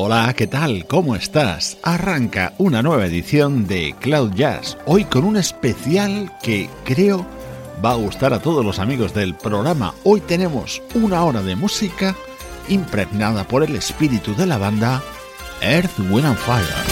Hola, ¿qué tal? ¿Cómo estás? Arranca una nueva edición de Cloud Jazz, hoy con un especial que creo va a gustar a todos los amigos del programa. Hoy tenemos una hora de música impregnada por el espíritu de la banda Earth, Wind and Fire.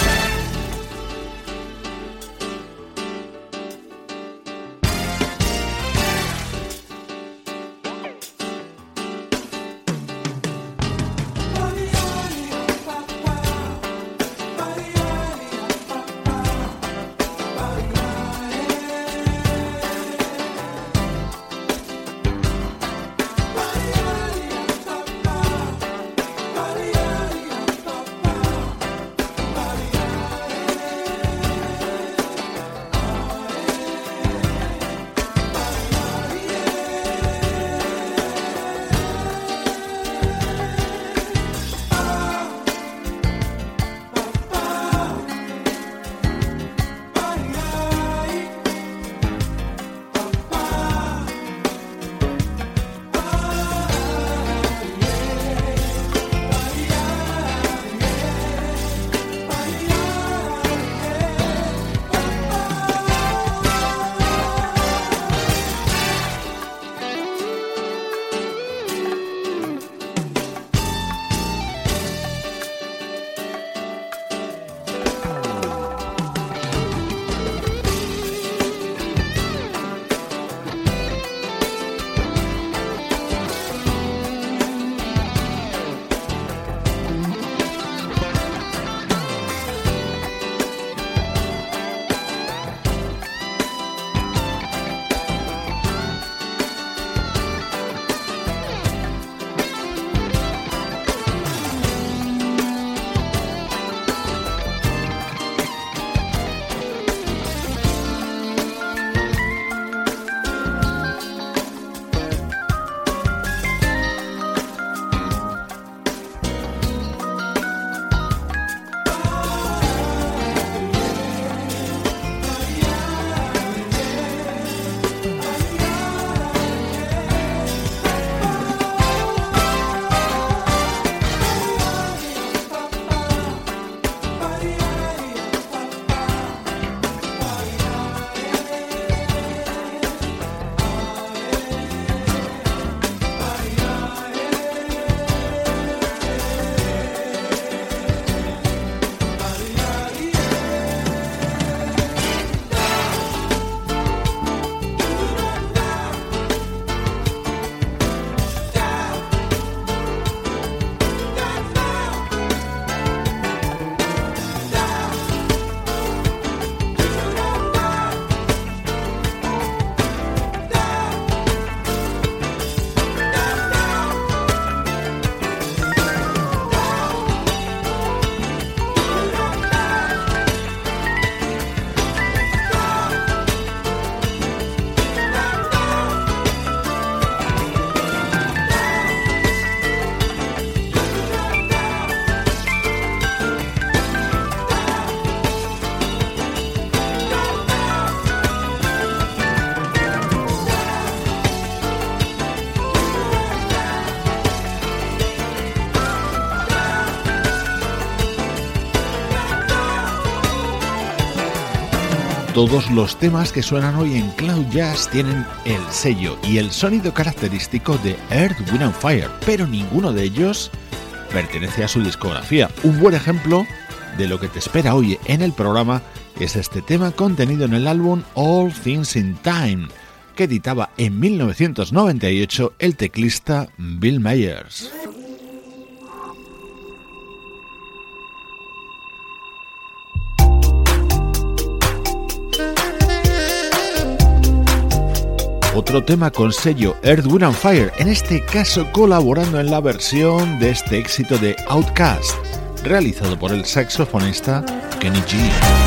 Todos los temas que suenan hoy en Cloud Jazz tienen el sello y el sonido característico de Earth, Wind Fire, pero ninguno de ellos pertenece a su discografía. Un buen ejemplo de lo que te espera hoy en el programa es este tema contenido en el álbum All Things in Time, que editaba en 1998 el teclista Bill Myers. Otro tema con sello Earth, Wind Fire, en este caso colaborando en la versión de este éxito de Outcast, realizado por el saxofonista Kenny G.